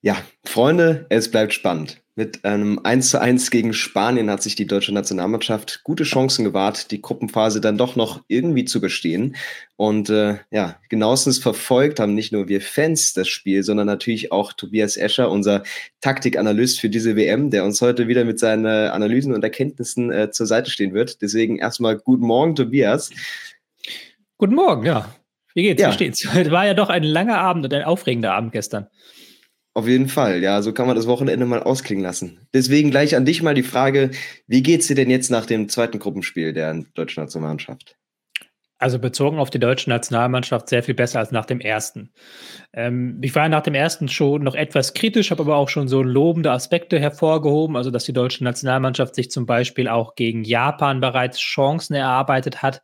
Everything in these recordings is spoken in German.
Ja, Freunde, es bleibt spannend. Mit einem 1 zu 1 gegen Spanien hat sich die deutsche Nationalmannschaft gute Chancen gewahrt, die Gruppenphase dann doch noch irgendwie zu bestehen. Und äh, ja, genauestens verfolgt haben nicht nur wir Fans das Spiel, sondern natürlich auch Tobias Escher, unser Taktikanalyst für diese WM, der uns heute wieder mit seinen Analysen und Erkenntnissen äh, zur Seite stehen wird. Deswegen erstmal guten Morgen, Tobias. Guten Morgen, ja. Wie geht's? Ja. Wie steht's? War ja doch ein langer Abend und ein aufregender Abend gestern. Auf jeden Fall, ja, so kann man das Wochenende mal ausklingen lassen. Deswegen gleich an dich mal die Frage, wie geht's dir denn jetzt nach dem zweiten Gruppenspiel der deutschen Nationalmannschaft? Also bezogen auf die deutsche Nationalmannschaft sehr viel besser als nach dem ersten. Ähm, ich war nach dem ersten schon noch etwas kritisch, habe aber auch schon so lobende Aspekte hervorgehoben, also dass die deutsche Nationalmannschaft sich zum Beispiel auch gegen Japan bereits Chancen erarbeitet hat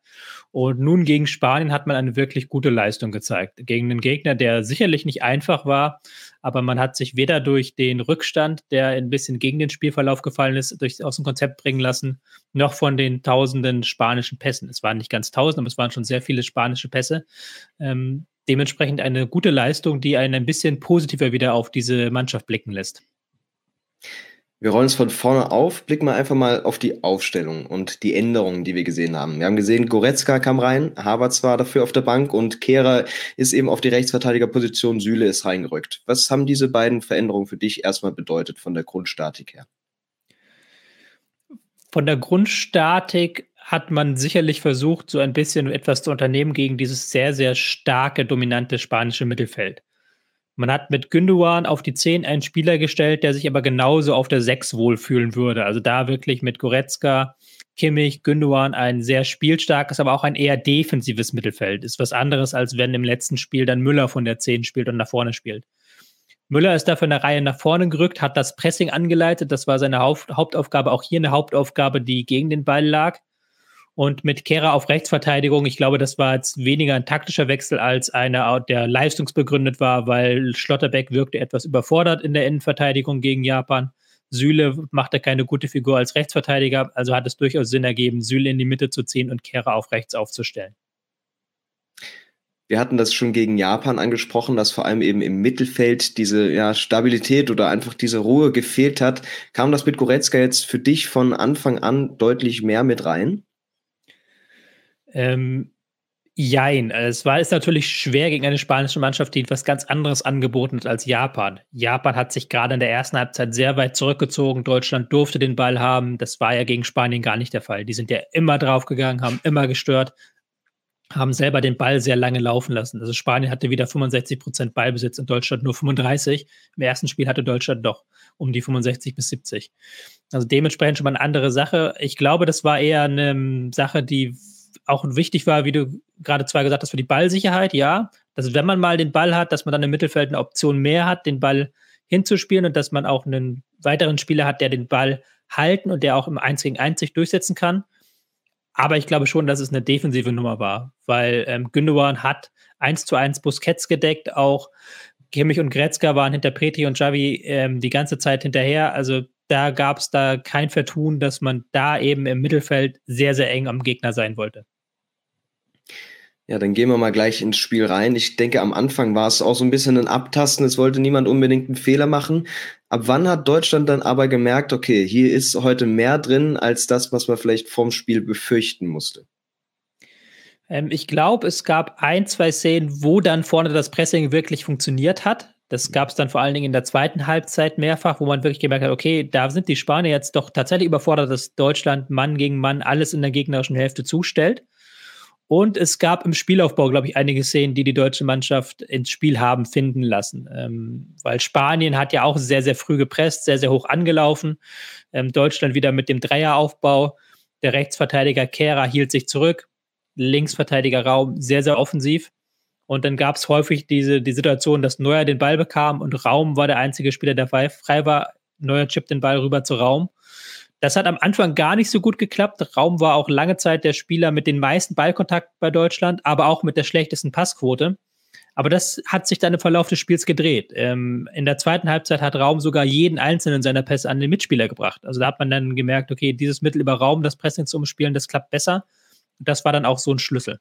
und nun gegen Spanien hat man eine wirklich gute Leistung gezeigt. Gegen einen Gegner, der sicherlich nicht einfach war, aber man hat sich weder durch den Rückstand, der ein bisschen gegen den Spielverlauf gefallen ist, durch, aus dem Konzept bringen lassen, noch von den tausenden spanischen Pässen. Es waren nicht ganz tausend, aber es waren schon sehr viele spanische Pässe. Ähm, dementsprechend eine gute Leistung, die einen ein bisschen positiver wieder auf diese Mannschaft blicken lässt. Wir rollen es von vorne auf, blicken wir einfach mal auf die Aufstellung und die Änderungen, die wir gesehen haben. Wir haben gesehen, Goretzka kam rein, Havertz war dafür auf der Bank und Kehrer ist eben auf die Rechtsverteidigerposition, Süle ist reingerückt. Was haben diese beiden Veränderungen für dich erstmal bedeutet von der Grundstatik her? Von der Grundstatik hat man sicherlich versucht, so ein bisschen etwas zu unternehmen gegen dieses sehr, sehr starke, dominante spanische Mittelfeld. Man hat mit Gündogan auf die 10 einen Spieler gestellt, der sich aber genauso auf der 6 wohlfühlen würde. Also da wirklich mit Goretzka, Kimmich, Gündogan ein sehr spielstarkes, aber auch ein eher defensives Mittelfeld. Ist was anderes, als wenn im letzten Spiel dann Müller von der 10 spielt und nach vorne spielt. Müller ist dafür eine Reihe nach vorne gerückt, hat das Pressing angeleitet. Das war seine Hauptaufgabe. Auch hier eine Hauptaufgabe, die gegen den Ball lag. Und mit Kehrer auf Rechtsverteidigung, ich glaube, das war jetzt weniger ein taktischer Wechsel als einer, der leistungsbegründet war, weil Schlotterbeck wirkte etwas überfordert in der Innenverteidigung gegen Japan. Süle machte keine gute Figur als Rechtsverteidiger, also hat es durchaus Sinn ergeben, Süle in die Mitte zu ziehen und Kehrer auf rechts aufzustellen. Wir hatten das schon gegen Japan angesprochen, dass vor allem eben im Mittelfeld diese ja, Stabilität oder einfach diese Ruhe gefehlt hat. Kam das mit Goretzka jetzt für dich von Anfang an deutlich mehr mit rein? Ähm, Jein. Es war ist natürlich schwer gegen eine spanische Mannschaft, die etwas ganz anderes angeboten hat als Japan. Japan hat sich gerade in der ersten Halbzeit sehr weit zurückgezogen. Deutschland durfte den Ball haben. Das war ja gegen Spanien gar nicht der Fall. Die sind ja immer draufgegangen, haben immer gestört, haben selber den Ball sehr lange laufen lassen. Also Spanien hatte wieder 65 Prozent Ballbesitz und Deutschland nur 35. Im ersten Spiel hatte Deutschland doch um die 65 bis 70. Also dementsprechend schon mal eine andere Sache. Ich glaube, das war eher eine Sache, die auch wichtig war, wie du gerade zwar gesagt hast, für die Ballsicherheit, ja, dass wenn man mal den Ball hat, dass man dann im Mittelfeld eine Option mehr hat, den Ball hinzuspielen und dass man auch einen weiteren Spieler hat, der den Ball halten und der auch im 1 gegen 1 sich durchsetzen kann. Aber ich glaube schon, dass es eine defensive Nummer war, weil ähm, Gündogan hat 1 zu 1 Busquets gedeckt, auch Kimmich und Gretzka waren hinter Petri und Javi ähm, die ganze Zeit hinterher. Also da gab es da kein Vertun, dass man da eben im Mittelfeld sehr, sehr eng am Gegner sein wollte. Ja, dann gehen wir mal gleich ins Spiel rein. Ich denke, am Anfang war es auch so ein bisschen ein Abtasten. Es wollte niemand unbedingt einen Fehler machen. Ab wann hat Deutschland dann aber gemerkt, okay, hier ist heute mehr drin als das, was man vielleicht vom Spiel befürchten musste? Ähm, ich glaube, es gab ein, zwei Szenen, wo dann vorne das Pressing wirklich funktioniert hat. Das gab es dann vor allen Dingen in der zweiten Halbzeit mehrfach, wo man wirklich gemerkt hat, okay, da sind die Spanier jetzt doch tatsächlich überfordert, dass Deutschland Mann gegen Mann alles in der gegnerischen Hälfte zustellt. Und es gab im Spielaufbau, glaube ich, einige Szenen, die die deutsche Mannschaft ins Spiel haben finden lassen. Ähm, weil Spanien hat ja auch sehr, sehr früh gepresst, sehr, sehr hoch angelaufen. Ähm, Deutschland wieder mit dem Dreieraufbau. Der Rechtsverteidiger Kehrer hielt sich zurück. Linksverteidiger Raum sehr, sehr offensiv. Und dann gab es häufig diese die Situation, dass Neuer den Ball bekam und Raum war der einzige Spieler, der frei war. Neuer chippt den Ball rüber zu Raum. Das hat am Anfang gar nicht so gut geklappt. Raum war auch lange Zeit der Spieler mit den meisten Ballkontakten bei Deutschland, aber auch mit der schlechtesten Passquote. Aber das hat sich dann im Verlauf des Spiels gedreht. Ähm, in der zweiten Halbzeit hat Raum sogar jeden einzelnen seiner Pässe an den Mitspieler gebracht. Also da hat man dann gemerkt, okay, dieses Mittel über Raum, das Pressing zu umspielen, das klappt besser. Das war dann auch so ein Schlüssel.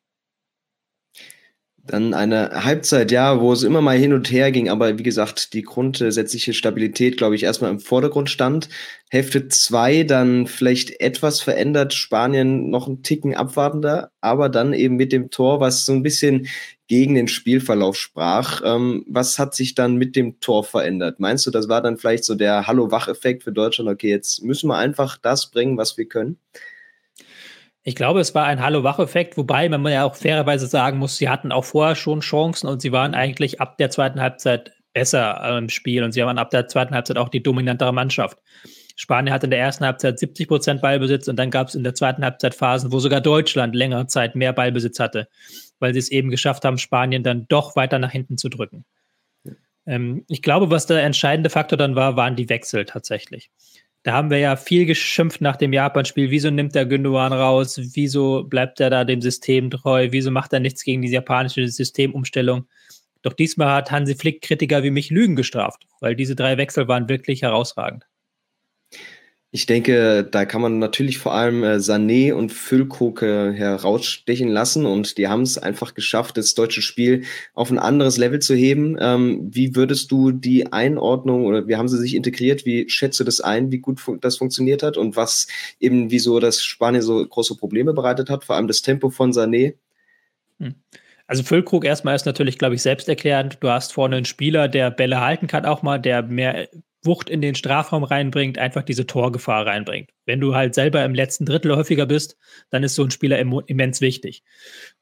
Dann eine Halbzeit, ja, wo es immer mal hin und her ging, aber wie gesagt, die grundsätzliche Stabilität, glaube ich, erstmal im Vordergrund stand. Hälfte zwei dann vielleicht etwas verändert, Spanien noch einen Ticken abwartender, aber dann eben mit dem Tor, was so ein bisschen gegen den Spielverlauf sprach. Ähm, was hat sich dann mit dem Tor verändert? Meinst du, das war dann vielleicht so der Hallo-Wach-Effekt für Deutschland? Okay, jetzt müssen wir einfach das bringen, was wir können? Ich glaube, es war ein Hallo-Wach-Effekt, wobei man ja auch fairerweise sagen muss, sie hatten auch vorher schon Chancen und sie waren eigentlich ab der zweiten Halbzeit besser im Spiel und sie waren ab der zweiten Halbzeit auch die dominantere Mannschaft. Spanien hatte in der ersten Halbzeit 70 Prozent Ballbesitz und dann gab es in der zweiten Halbzeit Phasen, wo sogar Deutschland längere Zeit mehr Ballbesitz hatte, weil sie es eben geschafft haben, Spanien dann doch weiter nach hinten zu drücken. Ähm, ich glaube, was der entscheidende Faktor dann war, waren die Wechsel tatsächlich. Da haben wir ja viel geschimpft nach dem Japan-Spiel. Wieso nimmt der Gündogan raus? Wieso bleibt er da dem System treu? Wieso macht er nichts gegen diese japanische Systemumstellung? Doch diesmal hat Hansi Flick Kritiker wie mich Lügen gestraft, weil diese drei Wechsel waren wirklich herausragend. Ich denke, da kann man natürlich vor allem äh, Sané und Füllkrug äh, herausstechen lassen und die haben es einfach geschafft, das deutsche Spiel auf ein anderes Level zu heben. Ähm, wie würdest du die Einordnung oder wie haben sie sich integriert? Wie schätzt du das ein, wie gut fun das funktioniert hat und was eben, wieso das Spanien so große Probleme bereitet hat, vor allem das Tempo von Sané? Hm. Also Füllkrug erstmal ist natürlich, glaube ich, selbsterklärend. Du hast vorne einen Spieler, der Bälle halten kann, auch mal, der mehr Wucht in den Strafraum reinbringt, einfach diese Torgefahr reinbringt. Wenn du halt selber im letzten Drittel häufiger bist, dann ist so ein Spieler immens wichtig.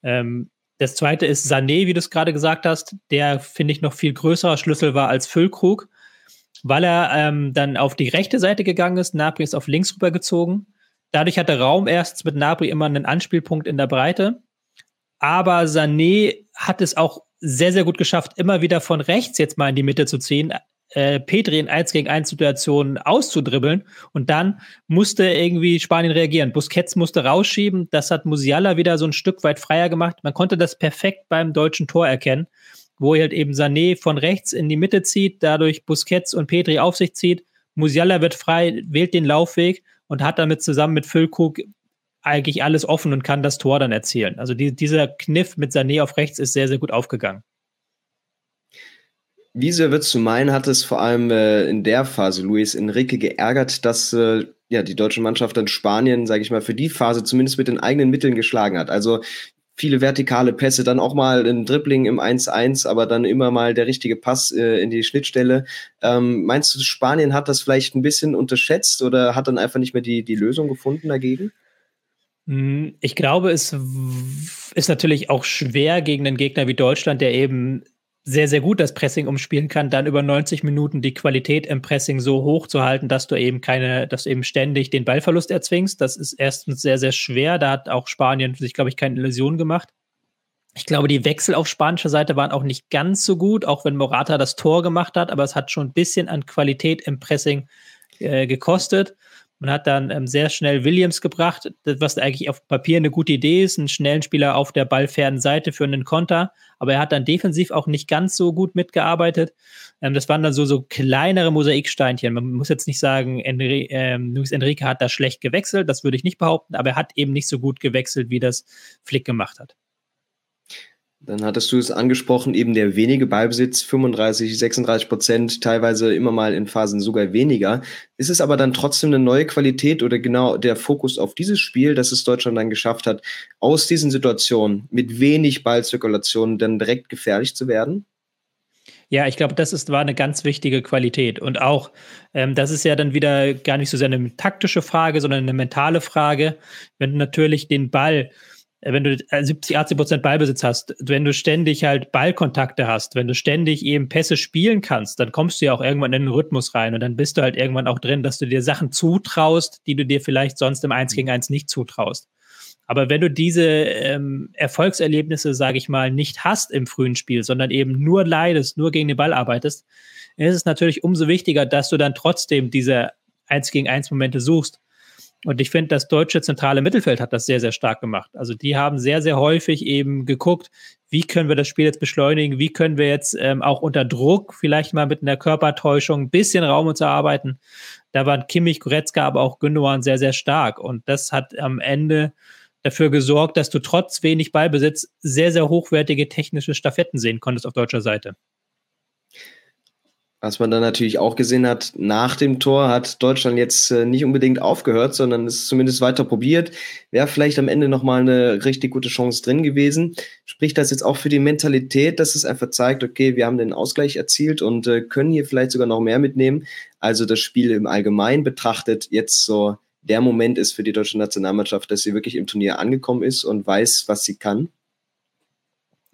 Ähm, das zweite ist Sané, wie du es gerade gesagt hast, der, finde ich, noch viel größerer Schlüssel war als Füllkrug, weil er ähm, dann auf die rechte Seite gegangen ist. Napri ist auf links rübergezogen. Dadurch hatte Raum erst mit Napri immer einen Anspielpunkt in der Breite. Aber Sané hat es auch sehr, sehr gut geschafft, immer wieder von rechts jetzt mal in die Mitte zu ziehen, äh, Petri in 1 gegen 1 Situationen auszudribbeln und dann musste irgendwie Spanien reagieren. Busquets musste rausschieben, das hat Musiala wieder so ein Stück weit freier gemacht. Man konnte das perfekt beim deutschen Tor erkennen, wo halt eben Sané von rechts in die Mitte zieht, dadurch Busquets und Petri auf sich zieht. Musiala wird frei, wählt den Laufweg und hat damit zusammen mit Füllkrug eigentlich alles offen und kann das Tor dann erzielen. Also die, dieser Kniff mit Sané auf rechts ist sehr, sehr gut aufgegangen. Wie sehr würdest du meinen, hat es vor allem äh, in der Phase Luis Enrique geärgert, dass äh, ja, die deutsche Mannschaft dann Spanien, sage ich mal, für die Phase zumindest mit den eigenen Mitteln geschlagen hat? Also viele vertikale Pässe, dann auch mal ein Dribbling im 1-1, aber dann immer mal der richtige Pass äh, in die Schnittstelle. Ähm, meinst du, Spanien hat das vielleicht ein bisschen unterschätzt oder hat dann einfach nicht mehr die, die Lösung gefunden dagegen? Hm, ich glaube, es ist natürlich auch schwer gegen einen Gegner wie Deutschland, der eben sehr, sehr gut das Pressing umspielen kann, dann über 90 Minuten die Qualität im Pressing so hoch zu halten, dass du eben keine, dass du eben ständig den Ballverlust erzwingst. Das ist erstens sehr, sehr schwer. Da hat auch Spanien sich, glaube ich, keine Illusion gemacht. Ich glaube, die Wechsel auf spanischer Seite waren auch nicht ganz so gut, auch wenn Morata das Tor gemacht hat, aber es hat schon ein bisschen an Qualität im Pressing äh, gekostet. Man hat dann ähm, sehr schnell Williams gebracht, was eigentlich auf Papier eine gute Idee ist, einen schnellen Spieler auf der ballfernen Seite für einen Konter. Aber er hat dann defensiv auch nicht ganz so gut mitgearbeitet. Ähm, das waren dann so, so kleinere Mosaiksteinchen. Man muss jetzt nicht sagen, Enri ähm, Luis Enrique hat da schlecht gewechselt, das würde ich nicht behaupten, aber er hat eben nicht so gut gewechselt, wie das Flick gemacht hat. Dann hattest du es angesprochen, eben der wenige Ballbesitz, 35, 36 Prozent, teilweise immer mal in Phasen sogar weniger. Ist es aber dann trotzdem eine neue Qualität oder genau der Fokus auf dieses Spiel, dass es Deutschland dann geschafft hat, aus diesen Situationen mit wenig Ballzirkulation dann direkt gefährlich zu werden? Ja, ich glaube, das ist, war eine ganz wichtige Qualität. Und auch, ähm, das ist ja dann wieder gar nicht so sehr eine taktische Frage, sondern eine mentale Frage. Wenn du natürlich den Ball wenn du 70, 80 Prozent Ballbesitz hast, wenn du ständig halt Ballkontakte hast, wenn du ständig eben Pässe spielen kannst, dann kommst du ja auch irgendwann in den Rhythmus rein und dann bist du halt irgendwann auch drin, dass du dir Sachen zutraust, die du dir vielleicht sonst im 1 gegen 1 nicht zutraust. Aber wenn du diese ähm, Erfolgserlebnisse, sage ich mal, nicht hast im frühen Spiel, sondern eben nur leidest, nur gegen den Ball arbeitest, ist es natürlich umso wichtiger, dass du dann trotzdem diese 1 gegen 1 Momente suchst. Und ich finde, das deutsche zentrale Mittelfeld hat das sehr, sehr stark gemacht. Also die haben sehr, sehr häufig eben geguckt, wie können wir das Spiel jetzt beschleunigen, wie können wir jetzt ähm, auch unter Druck vielleicht mal mit einer Körpertäuschung ein bisschen Raum uns erarbeiten. Da waren Kimmich, Goretzka, aber auch Gündogan sehr, sehr stark. Und das hat am Ende dafür gesorgt, dass du trotz wenig Ballbesitz sehr, sehr hochwertige technische Staffetten sehen konntest auf deutscher Seite. Was man dann natürlich auch gesehen hat, nach dem Tor hat Deutschland jetzt äh, nicht unbedingt aufgehört, sondern es zumindest weiter probiert. Wäre vielleicht am Ende nochmal eine richtig gute Chance drin gewesen. Spricht das jetzt auch für die Mentalität, dass es einfach zeigt, okay, wir haben den Ausgleich erzielt und äh, können hier vielleicht sogar noch mehr mitnehmen. Also das Spiel im Allgemeinen betrachtet jetzt so der Moment ist für die deutsche Nationalmannschaft, dass sie wirklich im Turnier angekommen ist und weiß, was sie kann.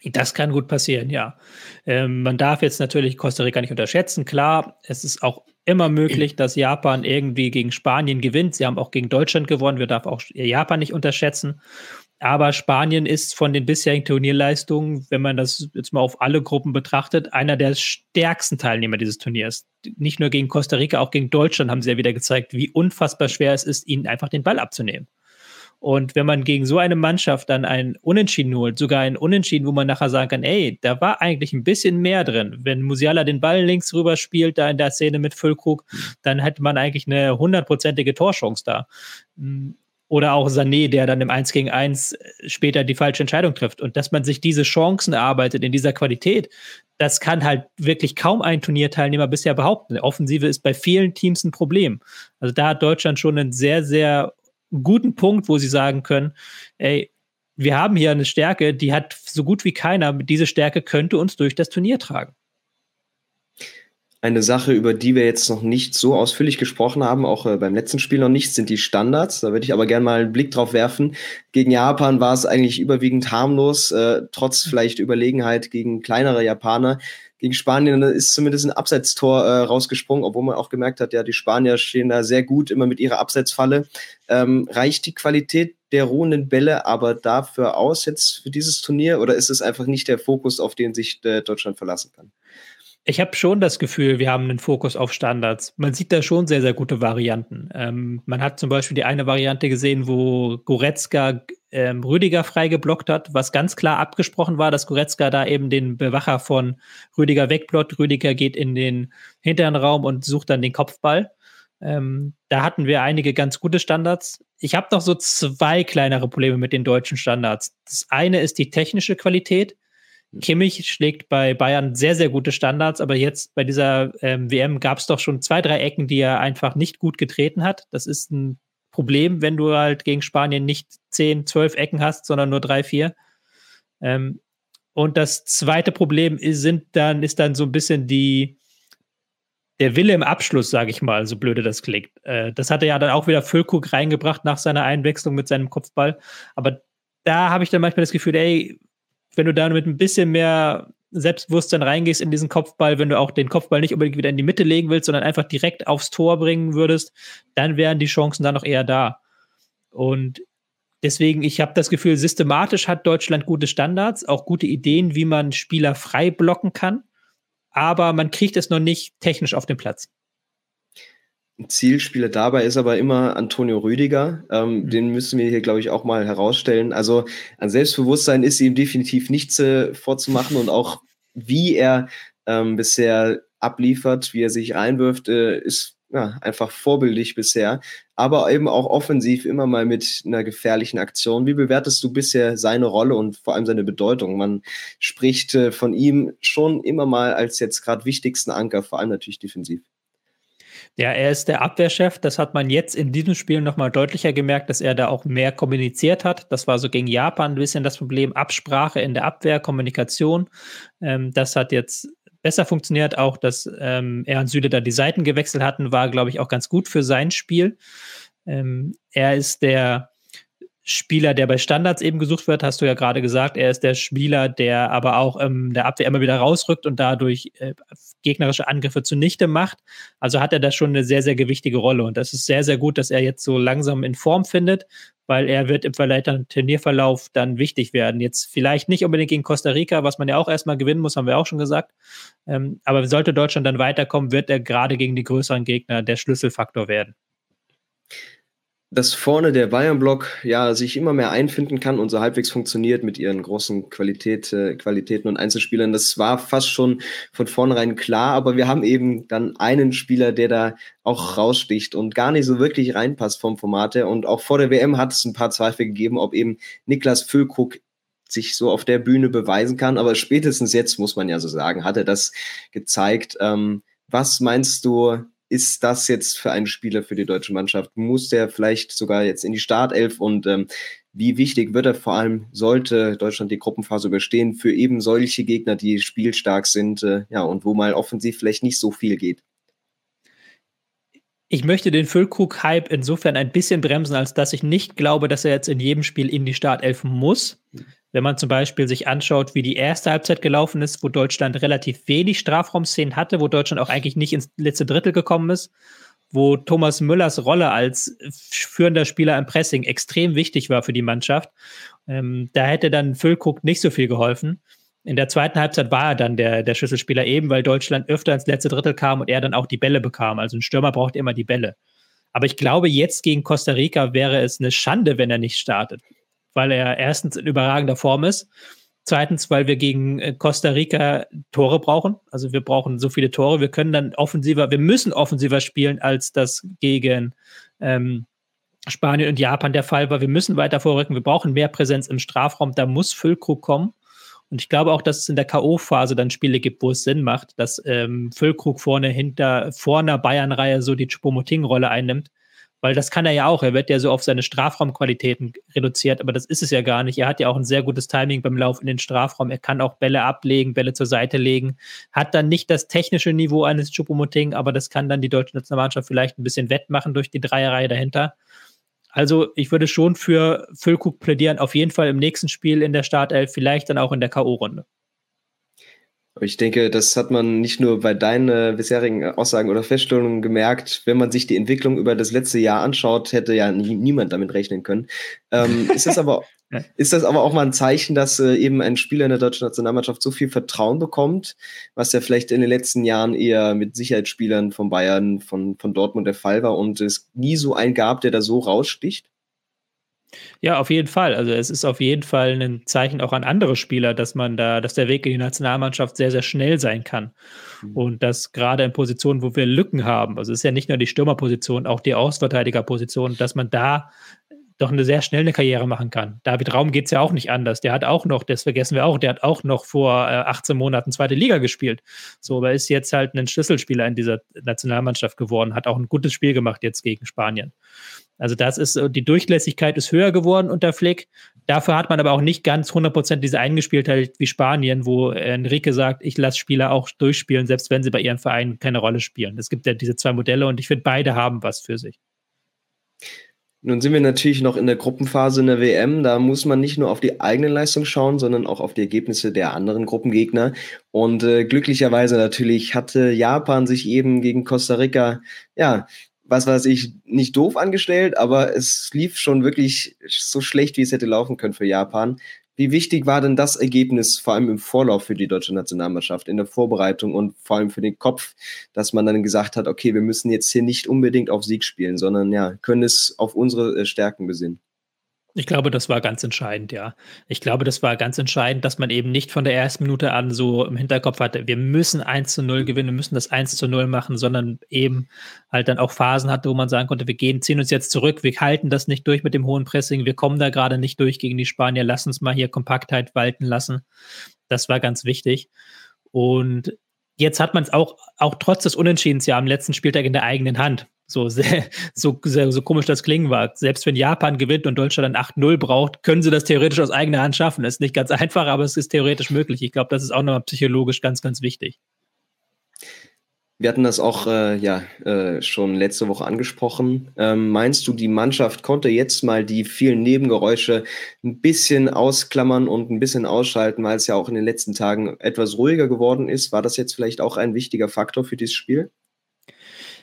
Das kann gut passieren, ja. Ähm, man darf jetzt natürlich Costa Rica nicht unterschätzen. Klar, es ist auch immer möglich, dass Japan irgendwie gegen Spanien gewinnt. Sie haben auch gegen Deutschland gewonnen. Wir dürfen auch Japan nicht unterschätzen. Aber Spanien ist von den bisherigen Turnierleistungen, wenn man das jetzt mal auf alle Gruppen betrachtet, einer der stärksten Teilnehmer dieses Turniers. Nicht nur gegen Costa Rica, auch gegen Deutschland haben sie ja wieder gezeigt, wie unfassbar schwer es ist, ihnen einfach den Ball abzunehmen. Und wenn man gegen so eine Mannschaft dann ein Unentschieden holt, sogar ein Unentschieden, wo man nachher sagen kann, ey, da war eigentlich ein bisschen mehr drin. Wenn Musiala den Ball links rüber spielt, da in der Szene mit Füllkrug, dann hätte man eigentlich eine hundertprozentige Torchance da. Oder auch Sané, der dann im 1 gegen 1 später die falsche Entscheidung trifft. Und dass man sich diese Chancen erarbeitet in dieser Qualität, das kann halt wirklich kaum ein Turnierteilnehmer bisher behaupten. Offensive ist bei vielen Teams ein Problem. Also da hat Deutschland schon einen sehr, sehr guten Punkt, wo sie sagen können, ey, wir haben hier eine Stärke, die hat so gut wie keiner. Diese Stärke könnte uns durch das Turnier tragen. Eine Sache, über die wir jetzt noch nicht so ausführlich gesprochen haben, auch äh, beim letzten Spiel noch nicht, sind die Standards. Da würde ich aber gerne mal einen Blick drauf werfen. Gegen Japan war es eigentlich überwiegend harmlos, äh, trotz vielleicht Überlegenheit gegen kleinere Japaner gegen Spanien ist zumindest ein Abseitstor äh, rausgesprungen, obwohl man auch gemerkt hat, ja, die Spanier stehen da sehr gut immer mit ihrer Abseitsfalle. Ähm, reicht die Qualität der ruhenden Bälle aber dafür aus jetzt für dieses Turnier oder ist es einfach nicht der Fokus, auf den sich äh, Deutschland verlassen kann? Ich habe schon das Gefühl, wir haben einen Fokus auf Standards. Man sieht da schon sehr, sehr gute Varianten. Ähm, man hat zum Beispiel die eine Variante gesehen, wo Goretzka ähm, Rüdiger frei geblockt hat, was ganz klar abgesprochen war, dass Goretzka da eben den Bewacher von Rüdiger wegblockt. Rüdiger geht in den hinteren Raum und sucht dann den Kopfball. Ähm, da hatten wir einige ganz gute Standards. Ich habe noch so zwei kleinere Probleme mit den deutschen Standards. Das eine ist die technische Qualität. Kimmich schlägt bei Bayern sehr, sehr gute Standards, aber jetzt bei dieser ähm, WM gab es doch schon zwei, drei Ecken, die er einfach nicht gut getreten hat. Das ist ein Problem, wenn du halt gegen Spanien nicht zehn, zwölf Ecken hast, sondern nur drei, vier. Ähm, und das zweite Problem ist, sind dann, ist dann so ein bisschen die, der Wille im Abschluss, sage ich mal, so blöde das klingt. Äh, das hatte ja dann auch wieder Füllkrug reingebracht nach seiner Einwechslung mit seinem Kopfball. Aber da habe ich dann manchmal das Gefühl, ey, wenn du da mit ein bisschen mehr Selbstbewusstsein reingehst in diesen Kopfball, wenn du auch den Kopfball nicht unbedingt wieder in die Mitte legen willst, sondern einfach direkt aufs Tor bringen würdest, dann wären die Chancen dann noch eher da. Und deswegen, ich habe das Gefühl, systematisch hat Deutschland gute Standards, auch gute Ideen, wie man Spieler frei blocken kann, aber man kriegt es noch nicht technisch auf den Platz. Zielspieler dabei ist aber immer Antonio Rüdiger. Ähm, mhm. Den müssen wir hier, glaube ich, auch mal herausstellen. Also an Selbstbewusstsein ist ihm definitiv nichts äh, vorzumachen und auch wie er ähm, bisher abliefert, wie er sich einwirft, äh, ist ja, einfach vorbildlich bisher, aber eben auch offensiv immer mal mit einer gefährlichen Aktion. Wie bewertest du bisher seine Rolle und vor allem seine Bedeutung? Man spricht äh, von ihm schon immer mal als jetzt gerade wichtigsten Anker, vor allem natürlich defensiv. Ja, er ist der Abwehrchef. Das hat man jetzt in diesem Spiel nochmal deutlicher gemerkt, dass er da auch mehr kommuniziert hat. Das war so gegen Japan ein bisschen das Problem. Absprache in der Abwehr, Kommunikation. Ähm, das hat jetzt besser funktioniert. Auch, dass ähm, er und Süle da die Seiten gewechselt hatten, war, glaube ich, auch ganz gut für sein Spiel. Ähm, er ist der Spieler, der bei Standards eben gesucht wird, hast du ja gerade gesagt. Er ist der Spieler, der aber auch ähm, der Abwehr immer wieder rausrückt und dadurch äh, gegnerische Angriffe zunichte macht. Also hat er da schon eine sehr, sehr gewichtige Rolle. Und das ist sehr, sehr gut, dass er jetzt so langsam in Form findet, weil er wird im verleitenden Turnierverlauf dann wichtig werden. Jetzt vielleicht nicht unbedingt gegen Costa Rica, was man ja auch erstmal gewinnen muss, haben wir auch schon gesagt. Ähm, aber sollte Deutschland dann weiterkommen, wird er gerade gegen die größeren Gegner der Schlüsselfaktor werden. Dass vorne der Bayern-Block ja sich immer mehr einfinden kann und so halbwegs funktioniert mit ihren großen Qualität, äh, Qualitäten und Einzelspielern. Das war fast schon von vornherein klar, aber wir haben eben dann einen Spieler, der da auch raussticht und gar nicht so wirklich reinpasst vom Format her. Und auch vor der WM hat es ein paar Zweifel gegeben, ob eben Niklas Füllkrug sich so auf der Bühne beweisen kann. Aber spätestens jetzt, muss man ja so sagen, hat er das gezeigt. Ähm, was meinst du, ist das jetzt für einen Spieler für die deutsche Mannschaft? Muss der vielleicht sogar jetzt in die Startelf und ähm, wie wichtig wird er vor allem, sollte Deutschland die Gruppenphase überstehen, für eben solche Gegner, die spielstark sind, äh, ja, und wo mal offensiv vielleicht nicht so viel geht? Ich möchte den Füllkrug-Hype insofern ein bisschen bremsen, als dass ich nicht glaube, dass er jetzt in jedem Spiel in die Startelf muss. Wenn man zum Beispiel sich anschaut, wie die erste Halbzeit gelaufen ist, wo Deutschland relativ wenig Strafraumszenen hatte, wo Deutschland auch eigentlich nicht ins letzte Drittel gekommen ist, wo Thomas Müllers Rolle als führender Spieler im Pressing extrem wichtig war für die Mannschaft. Ähm, da hätte dann Füllkrug nicht so viel geholfen. In der zweiten Halbzeit war er dann der, der Schlüsselspieler eben, weil Deutschland öfter ins letzte Drittel kam und er dann auch die Bälle bekam. Also ein Stürmer braucht immer die Bälle. Aber ich glaube, jetzt gegen Costa Rica wäre es eine Schande, wenn er nicht startet weil er erstens in überragender Form ist. Zweitens, weil wir gegen äh, Costa Rica Tore brauchen. Also wir brauchen so viele Tore. Wir können dann offensiver, wir müssen offensiver spielen, als das gegen ähm, Spanien und Japan der Fall war. Wir müssen weiter vorrücken. Wir brauchen mehr Präsenz im Strafraum. Da muss Füllkrug kommen. Und ich glaube auch, dass es in der K.O.-Phase dann Spiele gibt, wo es Sinn macht, dass ähm, Füllkrug vorne hinter, vor einer Bayern-Reihe so die Chupomoting-Rolle einnimmt weil das kann er ja auch. Er wird ja so auf seine Strafraumqualitäten reduziert, aber das ist es ja gar nicht. Er hat ja auch ein sehr gutes Timing beim Lauf in den Strafraum. Er kann auch Bälle ablegen, Bälle zur Seite legen. Hat dann nicht das technische Niveau eines Chupomoting, aber das kann dann die deutsche Nationalmannschaft vielleicht ein bisschen wettmachen durch die Dreierreihe dahinter. Also ich würde schon für Füllkrug plädieren, auf jeden Fall im nächsten Spiel in der Startelf, vielleicht dann auch in der K.O.-Runde. Ich denke, das hat man nicht nur bei deinen äh, bisherigen Aussagen oder Feststellungen gemerkt. Wenn man sich die Entwicklung über das letzte Jahr anschaut, hätte ja nie, niemand damit rechnen können. Ähm, ist, das aber, ist das aber auch mal ein Zeichen, dass äh, eben ein Spieler in der deutschen Nationalmannschaft so viel Vertrauen bekommt, was ja vielleicht in den letzten Jahren eher mit Sicherheitsspielern von Bayern, von, von Dortmund der Fall war und es nie so einen gab, der da so raussticht? Ja, auf jeden Fall. Also es ist auf jeden Fall ein Zeichen auch an andere Spieler, dass man da, dass der Weg in die Nationalmannschaft sehr, sehr schnell sein kann. Mhm. Und dass gerade in Positionen, wo wir Lücken haben, also es ist ja nicht nur die Stürmerposition, auch die Außenverteidigerposition, dass man da doch eine sehr schnelle Karriere machen kann. David Raum geht es ja auch nicht anders. Der hat auch noch, das vergessen wir auch, der hat auch noch vor äh, 18 Monaten zweite Liga gespielt. So, aber ist jetzt halt ein Schlüsselspieler in dieser Nationalmannschaft geworden, hat auch ein gutes Spiel gemacht jetzt gegen Spanien. Also das ist, die Durchlässigkeit ist höher geworden unter Flick. Dafür hat man aber auch nicht ganz 100% diese Eingespieltheit wie Spanien, wo Enrique sagt, ich lasse Spieler auch durchspielen, selbst wenn sie bei ihren Vereinen keine Rolle spielen. Es gibt ja diese zwei Modelle und ich finde, beide haben was für sich. Nun sind wir natürlich noch in der Gruppenphase in der WM. Da muss man nicht nur auf die eigene Leistung schauen, sondern auch auf die Ergebnisse der anderen Gruppengegner. Und äh, glücklicherweise natürlich hatte Japan sich eben gegen Costa Rica ja was weiß ich, nicht doof angestellt, aber es lief schon wirklich so schlecht, wie es hätte laufen können für Japan. Wie wichtig war denn das Ergebnis, vor allem im Vorlauf für die deutsche Nationalmannschaft, in der Vorbereitung und vor allem für den Kopf, dass man dann gesagt hat, okay, wir müssen jetzt hier nicht unbedingt auf Sieg spielen, sondern ja, können es auf unsere äh, Stärken besinnen? Ich glaube, das war ganz entscheidend, ja. Ich glaube, das war ganz entscheidend, dass man eben nicht von der ersten Minute an so im Hinterkopf hatte, wir müssen 1 zu 0 gewinnen, wir müssen das 1 zu 0 machen, sondern eben halt dann auch Phasen hatte, wo man sagen konnte, wir gehen, ziehen uns jetzt zurück, wir halten das nicht durch mit dem hohen Pressing, wir kommen da gerade nicht durch gegen die Spanier, lass uns mal hier Kompaktheit walten lassen. Das war ganz wichtig. Und jetzt hat man es auch, auch trotz des Unentschiedens ja am letzten Spieltag in der eigenen Hand. So, sehr, so, sehr, so komisch das klingen war. Selbst wenn Japan gewinnt und Deutschland dann 8-0 braucht, können sie das theoretisch aus eigener Hand schaffen. Das ist nicht ganz einfach, aber es ist theoretisch möglich. Ich glaube, das ist auch nochmal psychologisch ganz, ganz wichtig. Wir hatten das auch äh, ja, äh, schon letzte Woche angesprochen. Ähm, meinst du, die Mannschaft konnte jetzt mal die vielen Nebengeräusche ein bisschen ausklammern und ein bisschen ausschalten, weil es ja auch in den letzten Tagen etwas ruhiger geworden ist? War das jetzt vielleicht auch ein wichtiger Faktor für dieses Spiel?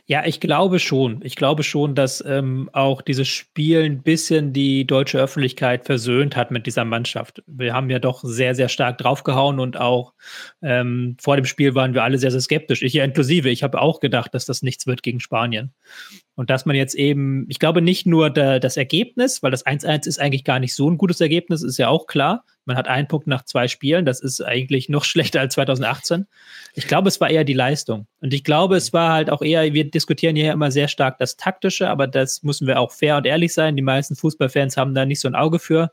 Ja, ich glaube schon. Ich glaube schon, dass ähm, auch dieses Spiel ein bisschen die deutsche Öffentlichkeit versöhnt hat mit dieser Mannschaft. Wir haben ja doch sehr, sehr stark draufgehauen und auch ähm, vor dem Spiel waren wir alle sehr, sehr skeptisch. Ich ja inklusive. Ich habe auch gedacht, dass das nichts wird gegen Spanien. Und dass man jetzt eben, ich glaube nicht nur da, das Ergebnis, weil das 1-1 ist eigentlich gar nicht so ein gutes Ergebnis, ist ja auch klar. Man hat einen Punkt nach zwei Spielen, das ist eigentlich noch schlechter als 2018. Ich glaube, es war eher die Leistung. Und ich glaube, es war halt auch eher, wir diskutieren hier immer sehr stark das Taktische, aber das müssen wir auch fair und ehrlich sein. Die meisten Fußballfans haben da nicht so ein Auge für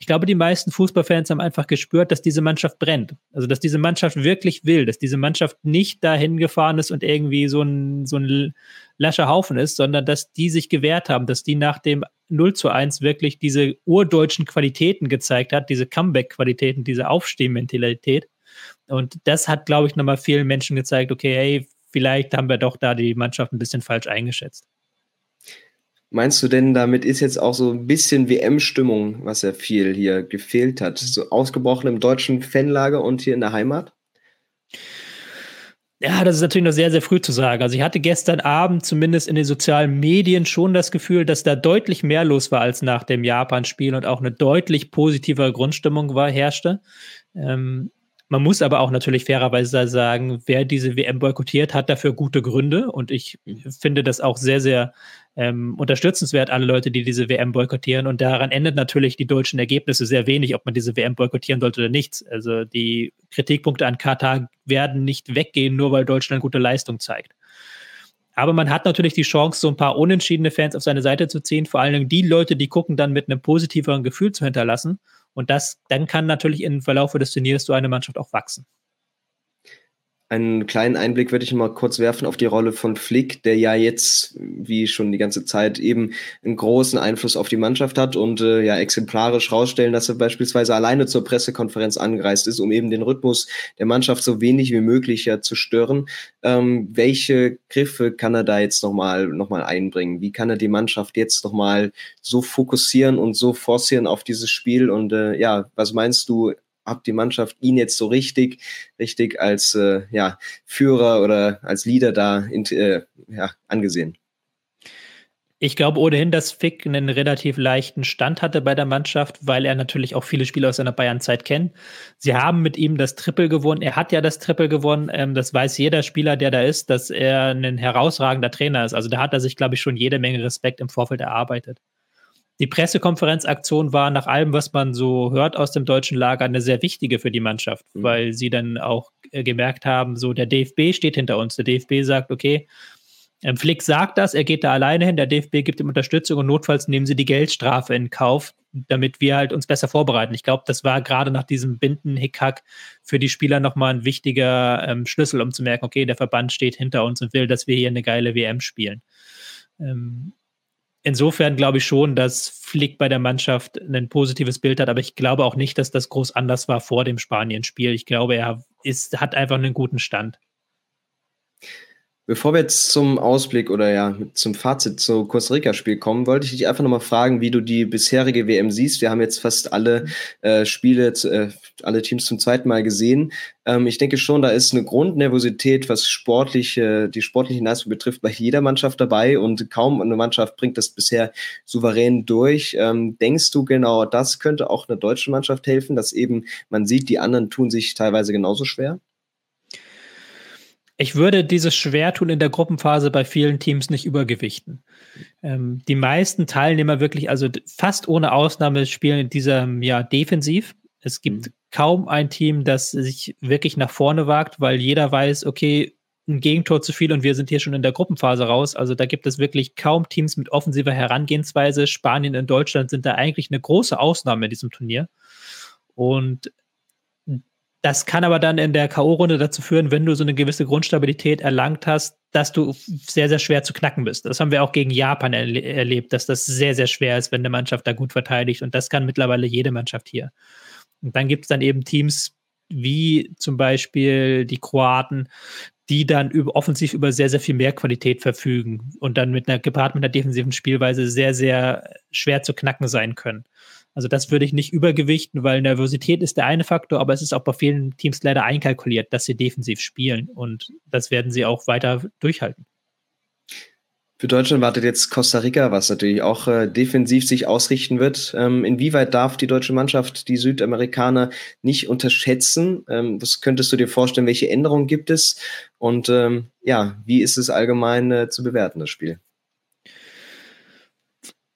ich glaube, die meisten Fußballfans haben einfach gespürt, dass diese Mannschaft brennt. Also, dass diese Mannschaft wirklich will, dass diese Mannschaft nicht dahin gefahren ist und irgendwie so ein, so ein lascher Haufen ist, sondern dass die sich gewehrt haben, dass die nach dem 0 zu 1 wirklich diese urdeutschen Qualitäten gezeigt hat, diese Comeback-Qualitäten, diese Aufstehmentalität. Und das hat, glaube ich, nochmal vielen Menschen gezeigt, okay, hey, vielleicht haben wir doch da die Mannschaft ein bisschen falsch eingeschätzt. Meinst du denn, damit ist jetzt auch so ein bisschen WM-Stimmung, was ja viel hier gefehlt hat, so ausgebrochen im deutschen Fanlager und hier in der Heimat? Ja, das ist natürlich noch sehr, sehr früh zu sagen. Also ich hatte gestern Abend zumindest in den sozialen Medien schon das Gefühl, dass da deutlich mehr los war als nach dem Japan-Spiel und auch eine deutlich positivere Grundstimmung war, herrschte. Ähm, man muss aber auch natürlich fairerweise sagen, wer diese WM boykottiert, hat dafür gute Gründe. Und ich finde das auch sehr, sehr ähm, unterstützenswert, alle Leute, die diese WM boykottieren. Und daran endet natürlich die deutschen Ergebnisse sehr wenig, ob man diese WM boykottieren sollte oder nicht. Also die Kritikpunkte an Katar werden nicht weggehen, nur weil Deutschland gute Leistung zeigt. Aber man hat natürlich die Chance, so ein paar unentschiedene Fans auf seine Seite zu ziehen. Vor allen Dingen die Leute, die gucken, dann mit einem positiveren Gefühl zu hinterlassen. Und das, dann kann natürlich im Verlauf des Turniers so eine Mannschaft auch wachsen. Einen kleinen Einblick würde ich mal kurz werfen auf die Rolle von Flick, der ja jetzt, wie schon die ganze Zeit, eben einen großen Einfluss auf die Mannschaft hat und äh, ja exemplarisch rausstellen, dass er beispielsweise alleine zur Pressekonferenz angereist ist, um eben den Rhythmus der Mannschaft so wenig wie möglich ja zu stören. Ähm, welche Griffe kann er da jetzt nochmal noch mal einbringen? Wie kann er die Mannschaft jetzt nochmal so fokussieren und so forcieren auf dieses Spiel? Und äh, ja, was meinst du, habt die Mannschaft ihn jetzt so richtig, richtig als äh, ja, Führer oder als Leader da in, äh, ja, angesehen? Ich glaube ohnehin, dass Fick einen relativ leichten Stand hatte bei der Mannschaft, weil er natürlich auch viele Spieler aus seiner Bayern-Zeit kennt. Sie haben mit ihm das Triple gewonnen. Er hat ja das Triple gewonnen. Ähm, das weiß jeder Spieler, der da ist, dass er ein herausragender Trainer ist. Also da hat er sich, glaube ich, schon jede Menge Respekt im Vorfeld erarbeitet. Die Pressekonferenzaktion war nach allem, was man so hört aus dem deutschen Lager, eine sehr wichtige für die Mannschaft, mhm. weil sie dann auch äh, gemerkt haben, so der DFB steht hinter uns. Der DFB sagt, okay, ähm, Flick sagt das, er geht da alleine hin, der DFB gibt ihm Unterstützung und notfalls nehmen sie die Geldstrafe in Kauf, damit wir halt uns besser vorbereiten. Ich glaube, das war gerade nach diesem Binden-Hickhack für die Spieler nochmal ein wichtiger ähm, Schlüssel, um zu merken, okay, der Verband steht hinter uns und will, dass wir hier eine geile WM spielen. Ähm, insofern glaube ich schon, dass Flick bei der Mannschaft ein positives Bild hat, aber ich glaube auch nicht, dass das groß anders war vor dem Spanien-Spiel. Ich glaube, er ist, hat einfach einen guten Stand. Bevor wir jetzt zum Ausblick oder ja zum Fazit zu Costa Rica-Spiel kommen, wollte ich dich einfach nochmal fragen, wie du die bisherige WM siehst. Wir haben jetzt fast alle äh, Spiele, äh, alle Teams zum zweiten Mal gesehen. Ähm, ich denke schon, da ist eine Grundnervosität, was sportliche, die sportliche Leistung betrifft, bei jeder Mannschaft dabei und kaum eine Mannschaft bringt das bisher souverän durch. Ähm, denkst du genau, das könnte auch einer deutschen Mannschaft helfen, dass eben man sieht, die anderen tun sich teilweise genauso schwer? Ich würde dieses Schwertun in der Gruppenphase bei vielen Teams nicht übergewichten. Ähm, die meisten Teilnehmer wirklich, also fast ohne Ausnahme, spielen in diesem Jahr defensiv. Es gibt mhm. kaum ein Team, das sich wirklich nach vorne wagt, weil jeder weiß, okay, ein Gegentor zu viel und wir sind hier schon in der Gruppenphase raus. Also da gibt es wirklich kaum Teams mit offensiver Herangehensweise. Spanien und Deutschland sind da eigentlich eine große Ausnahme in diesem Turnier. Und das kann aber dann in der K.O.-Runde dazu führen, wenn du so eine gewisse Grundstabilität erlangt hast, dass du sehr, sehr schwer zu knacken bist. Das haben wir auch gegen Japan erle erlebt, dass das sehr, sehr schwer ist, wenn eine Mannschaft da gut verteidigt. Und das kann mittlerweile jede Mannschaft hier. Und dann gibt es dann eben Teams wie zum Beispiel die Kroaten, die dann über, offensiv über sehr, sehr viel mehr Qualität verfügen und dann mit einer gepaart mit einer defensiven Spielweise sehr, sehr schwer zu knacken sein können. Also das würde ich nicht übergewichten, weil Nervosität ist der eine Faktor, aber es ist auch bei vielen Teams leider einkalkuliert, dass sie defensiv spielen und das werden sie auch weiter durchhalten. Für Deutschland wartet jetzt Costa Rica, was natürlich auch äh, defensiv sich ausrichten wird. Ähm, inwieweit darf die deutsche Mannschaft die Südamerikaner nicht unterschätzen? Ähm, was könntest du dir vorstellen? Welche Änderungen gibt es? Und ähm, ja, wie ist es allgemein äh, zu bewerten, das Spiel?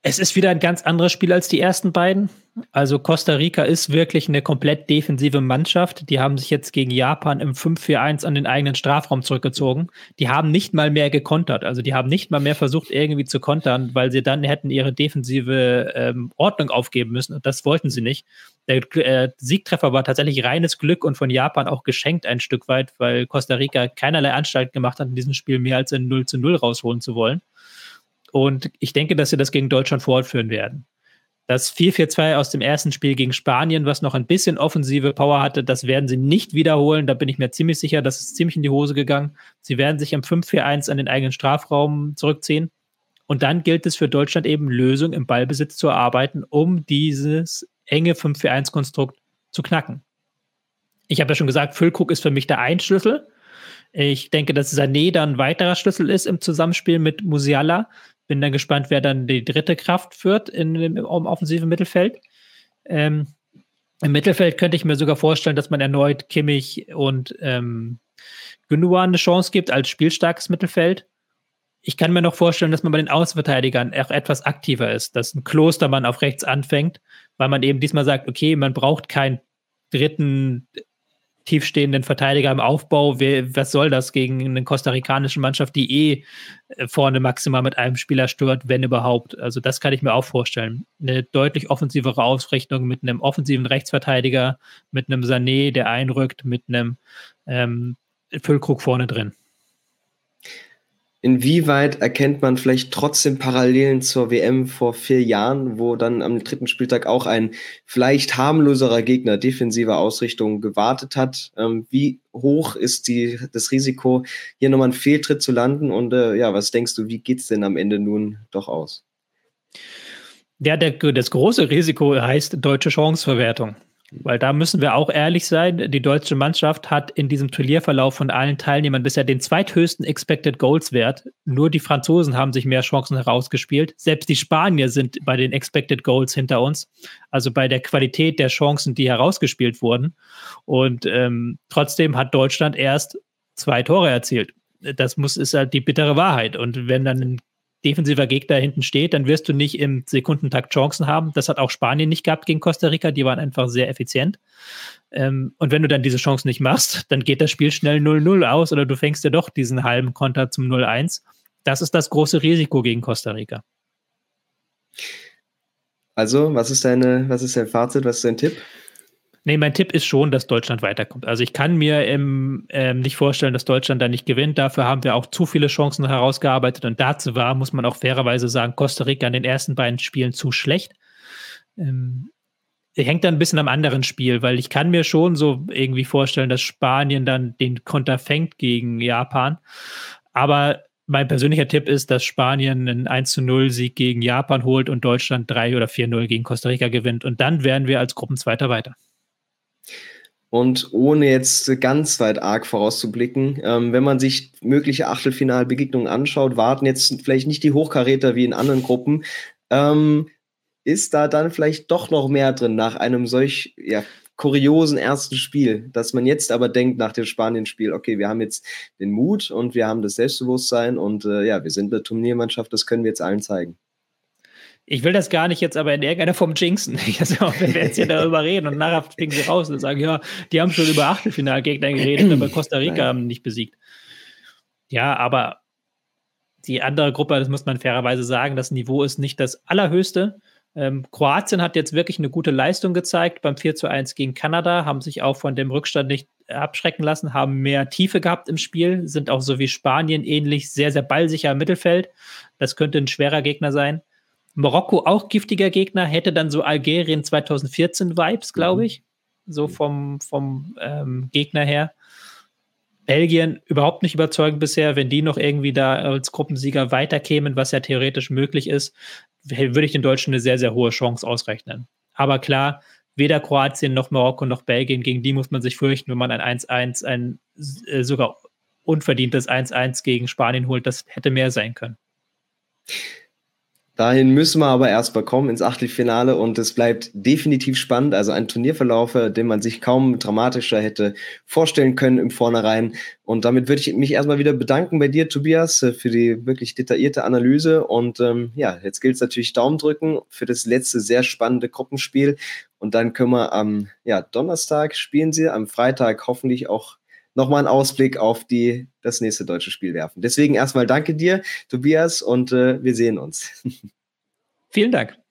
Es ist wieder ein ganz anderes Spiel als die ersten beiden. Also Costa Rica ist wirklich eine komplett defensive Mannschaft. Die haben sich jetzt gegen Japan im 5-4-1 an den eigenen Strafraum zurückgezogen. Die haben nicht mal mehr gekontert. Also die haben nicht mal mehr versucht, irgendwie zu kontern, weil sie dann hätten ihre defensive ähm, Ordnung aufgeben müssen. Und das wollten sie nicht. Der äh, Siegtreffer war tatsächlich reines Glück und von Japan auch geschenkt ein Stück weit, weil Costa Rica keinerlei Anstalt gemacht hat, in diesem Spiel mehr als ein 0 0 rausholen zu wollen. Und ich denke, dass sie das gegen Deutschland fortführen werden. Das 4-4-2 aus dem ersten Spiel gegen Spanien, was noch ein bisschen offensive Power hatte, das werden sie nicht wiederholen. Da bin ich mir ziemlich sicher, das ist ziemlich in die Hose gegangen. Sie werden sich am 5-4-1 an den eigenen Strafraum zurückziehen. Und dann gilt es für Deutschland eben, Lösungen im Ballbesitz zu erarbeiten, um dieses enge 5-4-1-Konstrukt zu knacken. Ich habe ja schon gesagt, Füllkrug ist für mich der Einschlüssel. Ich denke, dass Sané dann ein weiterer Schlüssel ist im Zusammenspiel mit Musiala. Bin dann gespannt, wer dann die dritte Kraft führt in, im, im offensiven Mittelfeld. Ähm, Im Mittelfeld könnte ich mir sogar vorstellen, dass man erneut Kimmich und ähm, Gündogan eine Chance gibt als spielstarkes Mittelfeld. Ich kann mir noch vorstellen, dass man bei den Außenverteidigern auch etwas aktiver ist, dass ein Klostermann auf rechts anfängt, weil man eben diesmal sagt, okay, man braucht keinen dritten tiefstehenden Verteidiger im Aufbau. Wer, was soll das gegen eine kostarikanische Mannschaft, die eh äh, vorne maximal mit einem Spieler stört, wenn überhaupt? Also das kann ich mir auch vorstellen. Eine deutlich offensivere Ausrichtung mit einem offensiven Rechtsverteidiger, mit einem Sané, der einrückt, mit einem ähm, Füllkrug vorne drin. Inwieweit erkennt man vielleicht trotzdem Parallelen zur WM vor vier Jahren, wo dann am dritten Spieltag auch ein vielleicht harmloserer Gegner defensiver Ausrichtung gewartet hat? Ähm, wie hoch ist die, das Risiko, hier nochmal einen Fehltritt zu landen? Und äh, ja, was denkst du, wie geht's denn am Ende nun doch aus? Ja, der, das große Risiko heißt deutsche Chanceverwertung. Weil da müssen wir auch ehrlich sein, die deutsche Mannschaft hat in diesem Turnierverlauf von allen Teilnehmern bisher den zweithöchsten Expected Goals Wert. Nur die Franzosen haben sich mehr Chancen herausgespielt. Selbst die Spanier sind bei den Expected Goals hinter uns. Also bei der Qualität der Chancen, die herausgespielt wurden. Und ähm, trotzdem hat Deutschland erst zwei Tore erzielt. Das muss, ist halt die bittere Wahrheit. Und wenn dann ein defensiver Gegner hinten steht, dann wirst du nicht im Sekundentakt Chancen haben. Das hat auch Spanien nicht gehabt gegen Costa Rica. Die waren einfach sehr effizient. Ähm, und wenn du dann diese Chance nicht machst, dann geht das Spiel schnell 0-0 aus oder du fängst ja doch diesen halben Konter zum 0-1. Das ist das große Risiko gegen Costa Rica. Also, was ist deine, was ist dein Fazit, was ist dein Tipp? Nee, mein Tipp ist schon, dass Deutschland weiterkommt. Also ich kann mir ähm, ähm, nicht vorstellen, dass Deutschland da nicht gewinnt. Dafür haben wir auch zu viele Chancen herausgearbeitet. Und dazu war, muss man auch fairerweise sagen, Costa Rica in den ersten beiden Spielen zu schlecht. Ähm, hängt dann ein bisschen am anderen Spiel, weil ich kann mir schon so irgendwie vorstellen, dass Spanien dann den Konter fängt gegen Japan. Aber mein persönlicher Tipp ist, dass Spanien einen 1 0 Sieg gegen Japan holt und Deutschland 3 oder 4 0 gegen Costa Rica gewinnt. Und dann wären wir als Gruppenzweiter weiter. Und ohne jetzt ganz weit arg vorauszublicken, ähm, wenn man sich mögliche Achtelfinalbegegnungen anschaut, warten jetzt vielleicht nicht die Hochkaräter wie in anderen Gruppen. Ähm, ist da dann vielleicht doch noch mehr drin nach einem solch ja, kuriosen ersten Spiel, dass man jetzt aber denkt nach dem Spanien-Spiel, okay, wir haben jetzt den Mut und wir haben das Selbstbewusstsein und äh, ja, wir sind eine Turniermannschaft, das können wir jetzt allen zeigen. Ich will das gar nicht jetzt aber in irgendeiner Form jinxen. Also, wenn wir jetzt hier darüber reden und nachher fliegen sie raus und sagen, ja, die haben schon über Achtelfinalgegner geredet, aber Costa Rica haben nicht besiegt. Ja, aber die andere Gruppe, das muss man fairerweise sagen, das Niveau ist nicht das allerhöchste. Ähm, Kroatien hat jetzt wirklich eine gute Leistung gezeigt beim 4 zu 1 gegen Kanada, haben sich auch von dem Rückstand nicht abschrecken lassen, haben mehr Tiefe gehabt im Spiel, sind auch so wie Spanien ähnlich sehr, sehr ballsicher im Mittelfeld. Das könnte ein schwerer Gegner sein. Marokko auch giftiger Gegner, hätte dann so Algerien 2014 Vibes, glaube mhm. ich. So vom, vom ähm, Gegner her. Belgien überhaupt nicht überzeugend bisher. Wenn die noch irgendwie da als Gruppensieger weiterkämen, was ja theoretisch möglich ist, würde ich den Deutschen eine sehr, sehr hohe Chance ausrechnen. Aber klar, weder Kroatien noch Marokko noch Belgien, gegen die muss man sich fürchten, wenn man ein 1-1, ein äh, sogar unverdientes 1-1 gegen Spanien holt. Das hätte mehr sein können. Dahin müssen wir aber erst mal kommen ins Achtelfinale und es bleibt definitiv spannend. Also ein Turnierverlauf, den man sich kaum dramatischer hätte vorstellen können im Vornherein. Und damit würde ich mich erstmal wieder bedanken bei dir, Tobias, für die wirklich detaillierte Analyse. Und ähm, ja, jetzt gilt es natürlich Daumen drücken für das letzte sehr spannende Gruppenspiel. Und dann können wir am ja, Donnerstag spielen sie, am Freitag hoffentlich auch nochmal einen Ausblick auf die, das nächste deutsche Spiel werfen. Deswegen erstmal danke dir, Tobias, und äh, wir sehen uns. Vielen Dank.